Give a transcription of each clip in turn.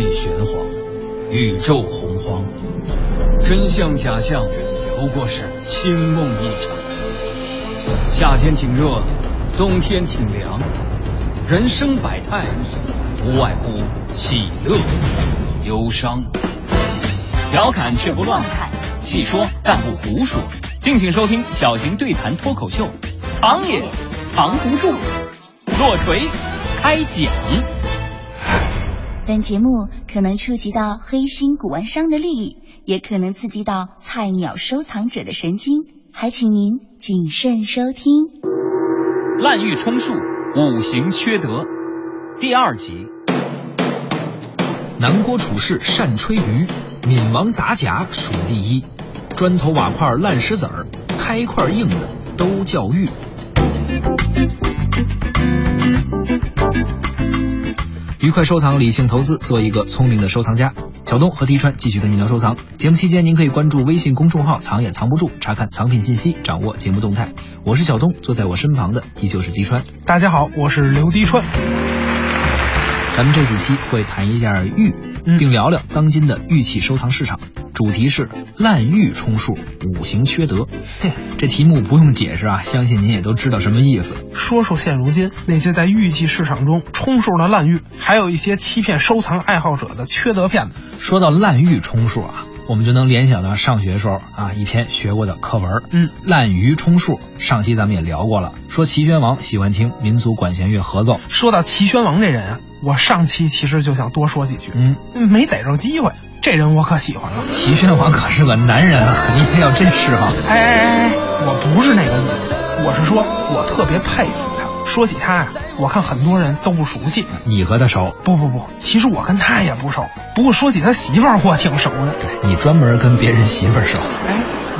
地玄黄，宇宙洪荒，真相假象不过是清梦一场。夏天挺热，冬天挺凉，人生百态，无外乎喜乐忧伤。调侃却不乱侃，细说但不胡说。敬请收听小型对谈脱口秀，藏也藏不住，落锤开讲。本节目可能触及到黑心古玩商的利益，也可能刺激到菜鸟收藏者的神经，还请您谨慎收听。滥竽充数，五行缺德，第二集。南郭处士善吹竽，闽王打假数第一。砖头瓦块烂石子儿，开块硬的都叫玉。愉快收藏，理性投资，做一个聪明的收藏家。小东和滴川继续跟您聊收藏。节目期间，您可以关注微信公众号“藏也藏不住”，查看藏品信息，掌握节目动态。我是小东，坐在我身旁的依旧是滴川。大家好，我是刘滴川。咱们这几期会谈一下玉，并聊聊当今的玉器收藏市场。主题是滥竽充数，五行缺德。这题目不用解释啊，相信您也都知道什么意思。说说现如今那些在玉器市场中充数的滥竽，还有一些欺骗收藏爱好者的缺德骗子。说到滥竽充数啊。我们就能联想到上学时候啊一篇学过的课文，嗯，滥竽充数。上期咱们也聊过了，说齐宣王喜欢听民族管弦乐合奏。说到齐宣王这人啊，我上期其实就想多说几句，嗯，没逮着机会。这人我可喜欢了。齐宣王可是个男人啊，你也要真是哈。哎哎哎，我不是那个意思，我是说我特别佩服他。说起他呀，我看很多人都不熟悉。你和他熟？不不不，其实我跟他也不熟。不过说起他媳妇儿，我挺熟的。对你专门跟别人媳妇儿熟？哎，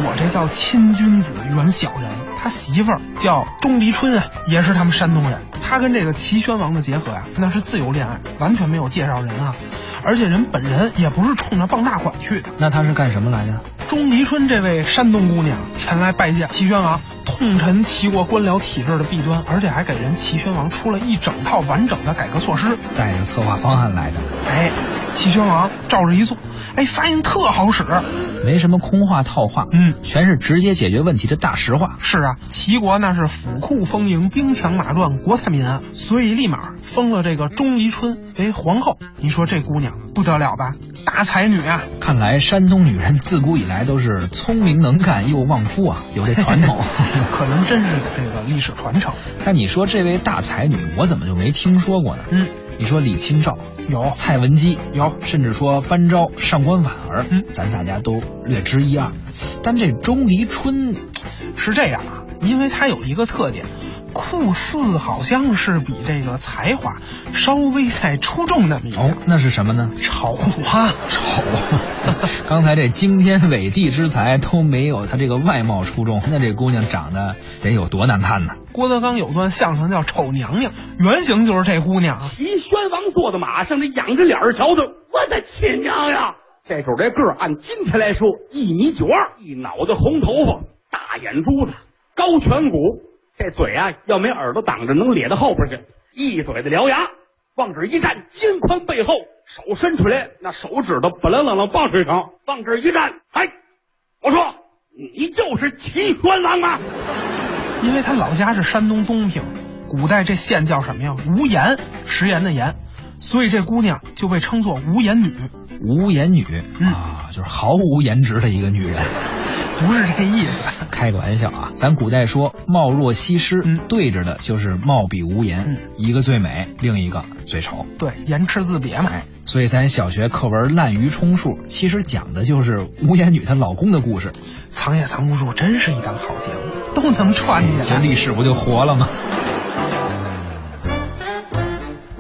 我这叫亲君子远小人。他媳妇儿叫钟离春啊，也是他们山东人。他跟这个齐宣王的结合呀，那是自由恋爱，完全没有介绍人啊。而且人本人也不是冲着傍大款去的。那他是干什么来的？钟离春这位山东姑娘前来拜见齐宣王，痛陈齐国官僚体制的弊端，而且还给人齐宣王出了一整套完整的改革措施，带着策划方案来的。哎，齐宣王照着一做，哎，发音特好使，没什么空话套话，嗯，全是直接解决问题的大实话。是啊，齐国那是府库丰盈，兵强马壮，国泰民安，所以立马封了这个钟离春为皇后。你说这姑娘不得了吧？大才女啊！看来山东女人自古以来都是聪明能干又旺夫啊，有这传统，可能真是有这个历史传承。但你说这位大才女，我怎么就没听说过呢？嗯，你说李清照有，蔡文姬有，甚至说班昭、上官婉儿，嗯，咱大家都略知一二。但这钟离春是这样啊，因为它有一个特点。酷似好像是比这个才华稍微再出众那么一点，哦，那是什么呢？丑啊，丑！刚才这惊天伟地之才都没有他这个外貌出众，那这姑娘长得得有多难看呢？郭德纲有段相声叫《丑娘娘》，原型就是这姑娘啊。齐宣王坐在马上，那仰着脸瞧瞧，我的亲娘呀！这主这个儿按今天来说一米九二，一脑袋红头发，大眼珠子，高颧骨。这嘴啊，要没耳朵挡着，能咧到后边去，一嘴的獠牙，往这一站，肩宽背厚，手伸出来，那手指头不楞楞楞棒槌上，往这一站，哎，我说你就是齐宣王吗？因为他老家是山东东平，古代这县叫什么呀？无盐，食盐的盐，所以这姑娘就被称作无颜女。无颜女啊，就是毫无颜值的一个女人。不是这意思，开个玩笑啊！咱古代说貌若西施，嗯，对着的就是貌比无颜，嗯，一个最美，另一个最丑，对，言赤字别嘛。所以咱小学课文滥竽充数，其实讲的就是无颜女她老公的故事。藏也藏不住，真是一档好节目，都能串起来，这历史不就活了吗？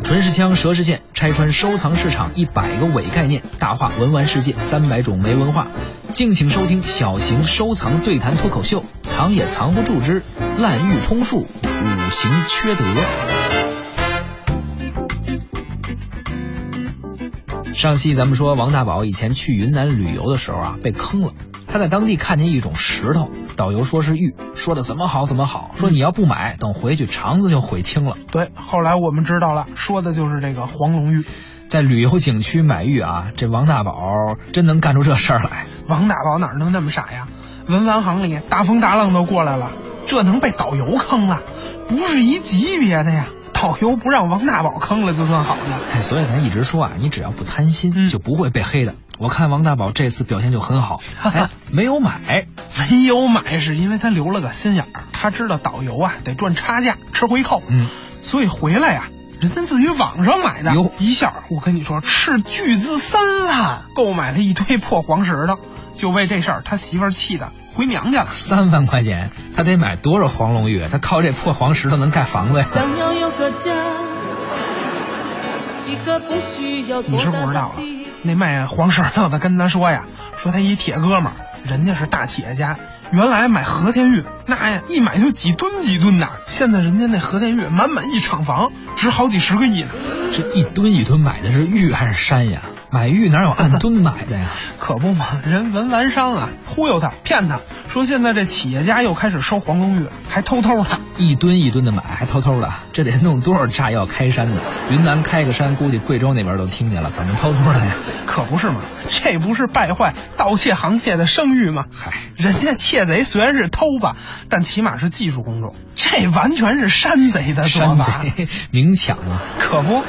纯是枪，蛇是剑，拆穿收藏市场一百个伪概念，大话文玩世界三百种没文化。敬请收听小型收藏对谈脱口秀，藏也藏不住之滥竽充数，五行缺德。上期咱们说王大宝以前去云南旅游的时候啊，被坑了。他在当地看见一种石头，导游说是玉，说的怎么好怎么好，说你要不买，等回去肠子就悔青了。对，后来我们知道了，说的就是这个黄龙玉。在旅游景区买玉啊，这王大宝真能干出这事儿来。王大宝哪能那么傻呀？文玩行里大风大浪都过来了，这能被导游坑了？不是一级别的呀！导游不让王大宝坑了就算好了。哎，所以咱一直说啊，你只要不贪心，嗯就不会被黑的。我看王大宝这次表现就很好，哎，没有买，没有买是因为他留了个心眼儿，他知道导游啊得赚差价吃回扣，嗯，所以回来呀、人家自己网上买的哟，一下我跟你说斥巨资三万购买了一堆破黄石头，就为这事儿他媳妇儿气的回娘家了。三万块钱，他得买多少黄龙玉？他靠这破黄石头能盖房子呀？想要有个家，一个不需要你是不知道啊。，那卖黄石头的跟他说呀，说他一铁哥们儿，人家是大企业家，原来买和田玉那呀一买就几吨几吨的，现在人家那和田玉满满一厂房，值好几十个亿呢。这一吨一吨买的是玉还是山呀？买玉哪有按吨买的呀？可不嘛，人文玩商啊，忽悠他，骗他，说现在这企业家又开始收黄龙玉，还偷偷的。一吨一吨的买，还偷偷的，这得弄多少炸药开山呢？云南开个山，估计贵州那边都听见了，怎么偷偷的呀？可不是嘛，这不是败坏盗窃行业的声誉吗？嗨，人家窃贼虽然是偷吧，但起码是技术工种，这完全是山贼的做山法。贼 明抢啊！可不，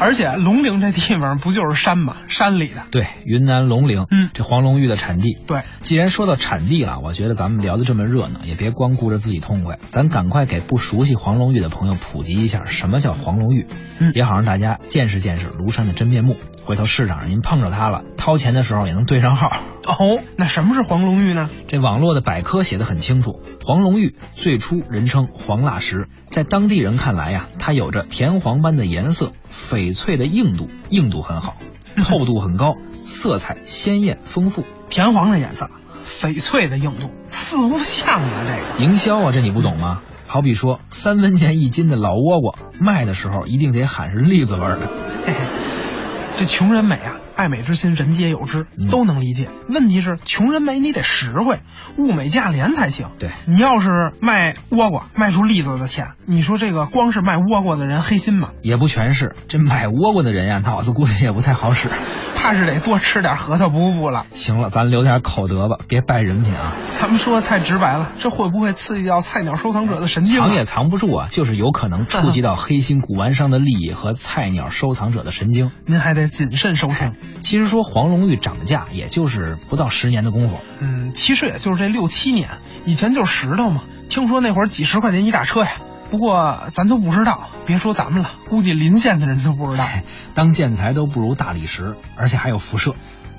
而且龙陵这地方不就是山吗？山里的。对，云南龙陵，嗯这黄龙玉的产地。对，既然说到产地了，我觉得咱们聊得这么热闹，也别光顾着自己痛快，咱赶快给不熟悉黄龙玉的朋友普及一下什么叫黄龙玉，嗯也好让大家见识见识庐山的真面目。回头市场上您碰着它了，掏钱的时候也能对上号。哦，那什么是黄龙玉呢？这网络的百科写的很清楚，黄龙玉最初人称黄蜡石，在当地人看来呀，它有着田黄般的颜色，翡翠的硬度，硬度很好，透度很高，色彩鲜艳丰富。田黄的颜色，翡翠的硬度，四不像啊！这个营销啊，这你不懂吗？好比说三分钱一斤的老倭瓜，卖的时候一定得喊是栗子味儿的。嘿嘿，这穷人美啊，爱美之心人皆有之嗯，都能理解。问题是，穷人美你得实惠，物美价廉才行。对你要是卖倭瓜卖出栗子的钱，你说这个光是卖倭瓜的人黑心吗？也不全是，这买倭瓜的人呀，脑子估计也不太好使。怕是得多吃点核桃补补了。行了，咱留点口德吧，别败人品啊。咱们说的太直白了，这会不会刺激到菜鸟收藏者的神经啊？藏也藏不住啊，就是有可能触及到黑心古玩商的利益和菜鸟收藏者的神经。您还得谨慎收听。其实说黄龙玉涨价，也就是不到十年的功夫。嗯，其实也就是这六七年，以前就是石头嘛。听说那会儿几十块钱一大车呀，不过咱都不知道，别说咱们了，估计邻县的人都不知道。哎，当建材都不如大理石，而且还有辐射。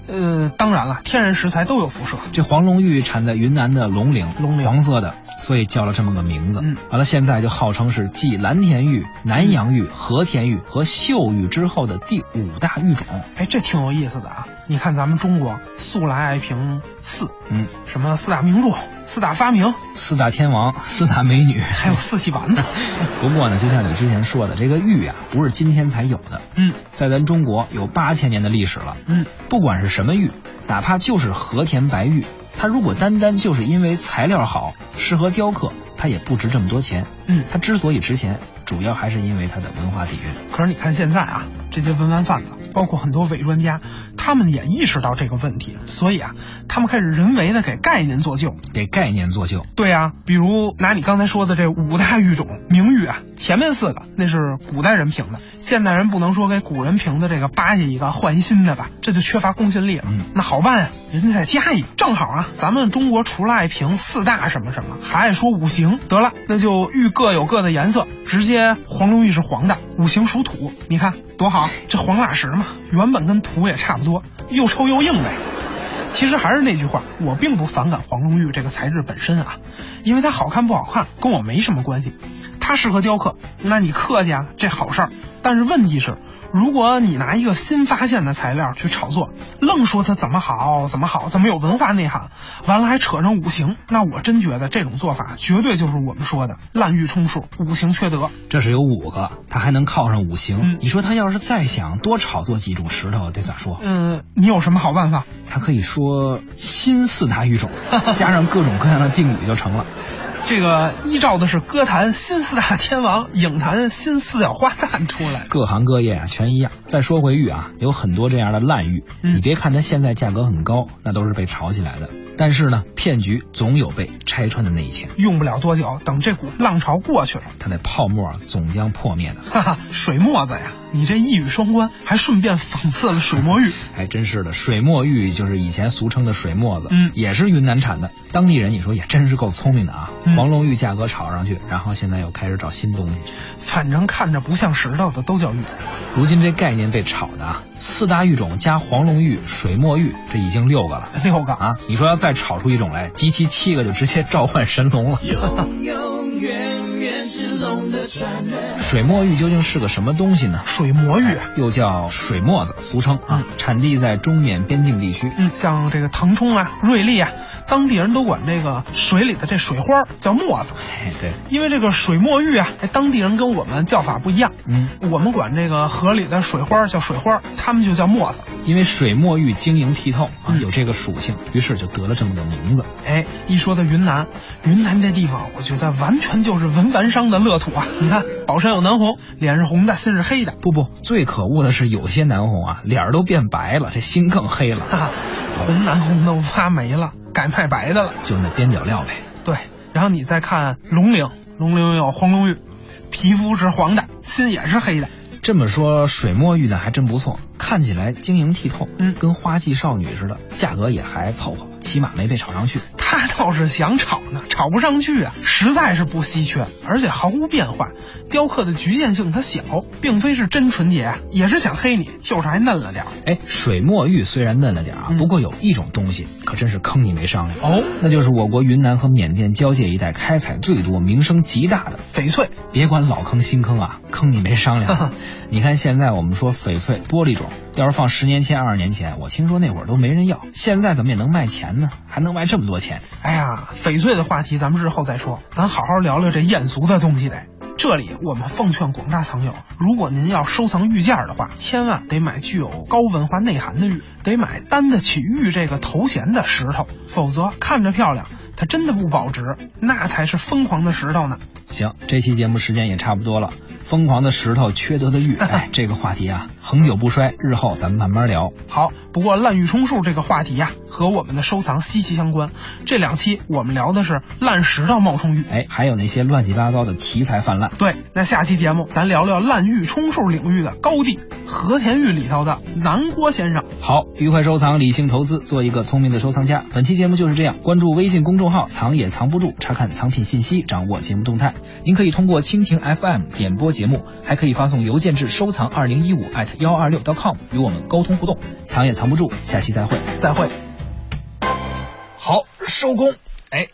呃，当然了，天然石材都有辐射。这黄龙玉产在云南的龙陵，龙陵黄色的，所以叫了这么个名字。嗯完了，现在就号称是继蓝田玉、南洋玉、和田玉和岫玉之后的第五大玉种。哎，这挺有意思的啊！你看咱们中国素来爱评四，嗯，什么四大名著、四大发明，四大天王、四大美女，还有四喜丸子。不过呢，就像你之前说的，这个玉啊，不是今天才有的，嗯在咱中国有八千年的历史了。嗯，不管是什么玉，哪怕就是和田白玉，它如果单单就是因为材料好，适合雕刻，它也不值这么多钱。嗯它之所以值钱，主要还是因为它的文化底蕴。可是你看现在啊，这些文玩贩子，包括很多伪专家，他们也意识到这个问题，所以啊，他们开始人为的给概念做旧。给概念做旧，对啊，比如拿你刚才说的这五大玉种名玉啊，前面四个那是古代人评的，现代人不能说给古人评的这个扒下一个换一新的吧，这就缺乏公信力了。嗯那好办啊，人家再加一个，正好啊，咱们中国除了爱评四大什么什么，还爱说五行，得了，那就玉各有各的颜色，直接黄龙玉是黄的，五行属土，你看多好，这黄蜡石嘛，原本跟土也差不多，又臭又硬呗。其实还是那句话，我并不反感黄龙玉这个材质本身啊，因为它好看不好看跟我没什么关系。它适合雕刻，那你客气啊，这好事儿。但是问题是，如果你拿一个新发现的材料去炒作，愣说它怎么好怎么好，怎么有文化内涵，完了还扯上五行，那我真觉得这种做法绝对就是我们说的滥竽充数，五行缺德。这是有五个，他还能靠上五行。嗯你说他要是再想多炒作几种石头，得咋说？嗯，你有什么好办法？他可以说新四大玉种，加上各种各样的定语就成了。这个依照的是歌坛新四大天王，影坛新四小花旦出来。各行各业啊全一样。再说回玉啊，有很多这样的烂玉，嗯你别看它现在价格很高，那都是被炒起来的。但是呢，骗局总有被拆穿的那一天，用不了多久，等这股浪潮过去了，它那泡沫总将破灭的。哈哈，水墨子呀，你这一语双关，还顺便讽刺了水墨玉。还 真是的，水墨玉就是以前俗称的水墨子，嗯也是云南产的。当地人你说也真是够聪明的啊，嗯黄龙玉价格炒上去，然后现在又开始找新东西。反正看着不像石头的都叫玉。如今这概念被炒的啊，四大玉种加黄龙玉、水墨玉，这已经六个了。六个啊！你说要再炒出一种来，集齐七个就直接召唤神龙了。水墨玉究竟是个什么东西呢？水墨玉，又叫水墨子，俗称啊，产地在中缅边境地区。嗯，像这个腾冲啊、瑞丽啊，当地人都管这个水里的这水花叫墨子。哎，对，因为这个水墨玉啊，哎，当地人跟我们叫法不一样。嗯，我们管这个河里的水花叫水花，他们就叫墨子。因为水墨玉晶莹剔透啊，嗯有这个属性，于是就得了这么个名字。哎，一说到云南，云南这地方，我觉得完全就是文玩商的乐土啊！你看，宝山有南红，脸是红的，心是黑的。不不，最可恶的是有些南红啊，脸儿都变白了，这心更黑了。哈哈，红南红都挖没了，改卖白的了。就那边角料呗。对，然后你再看龙陵，龙陵有黄龙玉，皮肤是黄的，心也是黑的。这么说，水墨玉的还真不错，看起来晶莹剔透，嗯跟花季少女似的，价格也还凑合，起码没被炒上去。他倒是想炒呢，炒不上去啊，实在是不稀缺，而且毫无变化，雕刻的局限性它小，并非是真纯洁啊，也是想黑你，就是还嫩了点儿。哎，水墨玉虽然嫩了点儿啊，嗯不过有一种东西可真是坑你没商量哦，那就是我国云南和缅甸交界一带开采最多、名声极大的翡翠。别管老坑新坑啊，坑你没商量。你看现在我们说翡翠玻璃种，要是放十年前、二十年前，我听说那会儿都没人要，现在怎么也能卖钱呢？还能卖这么多钱？哎呀，翡翠的话题咱们日后再说，咱好好聊聊这艳俗的东西得。这里我们奉劝广大藏友，如果您要收藏玉件的话，千万得买具有高文化内涵的玉，得买担得起玉这个头衔的石头，否则看着漂亮，它真的不保值，那才是疯狂的石头呢。行，这期节目时间也差不多了。疯狂的石头，缺德的玉，哎，这个话题啊，恒久不衰。日后咱们慢慢聊。好，不过滥竽充数这个话题呀、和我们的收藏息息相关。这两期我们聊的是烂石头冒充玉，哎，还有那些乱七八糟的题材泛滥。对，那下期节目咱聊聊滥竽充数领域的高地和田玉里头的南郭先生。好，愉快收藏，理性投资，做一个聪明的收藏家。本期节目就是这样，关注微信公众号“藏也藏不住”，查看藏品信息，掌握节目动态。您可以通过蜻蜓 FM 点播节目，还可以发送邮件至收藏二零一五 at 幺二六 .com 与我们沟通互动。藏也藏不住，下期再会。再会。好，收工。哎，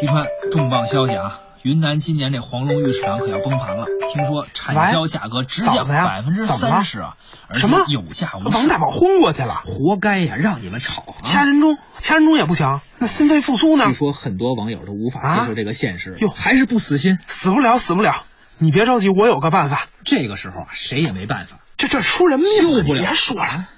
一川，重磅消息啊！云南今年这黄龙玉市场可要崩盘了，听说产销价格直降百分之三十啊！什么有价无市王大宝昏过去了，活该呀！让你们炒啊！掐人中，掐人中也不行，那心肺复苏呢据？说很多网友都无法啊接受这个现实，哟还是不死心。死不了，死不了。你别着急，我有个办法。这个时候啊，谁也没办法，这这出人命了，救不了别说了，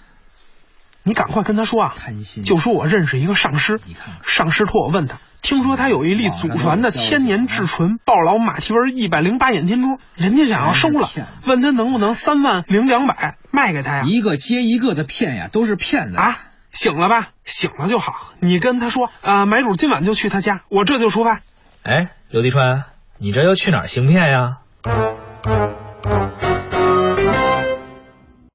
你赶快跟他说啊，贪心就说我认识一个上师，你看看上师托我问他，听说他有一粒祖传的千年至纯暴老马蹄纹一百零八眼天珠，人家想要收了问他能不能三万零两百卖给他呀？一个接一个的骗呀，都是骗子啊，醒了吧？醒了就好。你跟他说，啊，买主今晚就去他家，我这就出发。哎，刘迪川，你这要去哪儿行骗呀？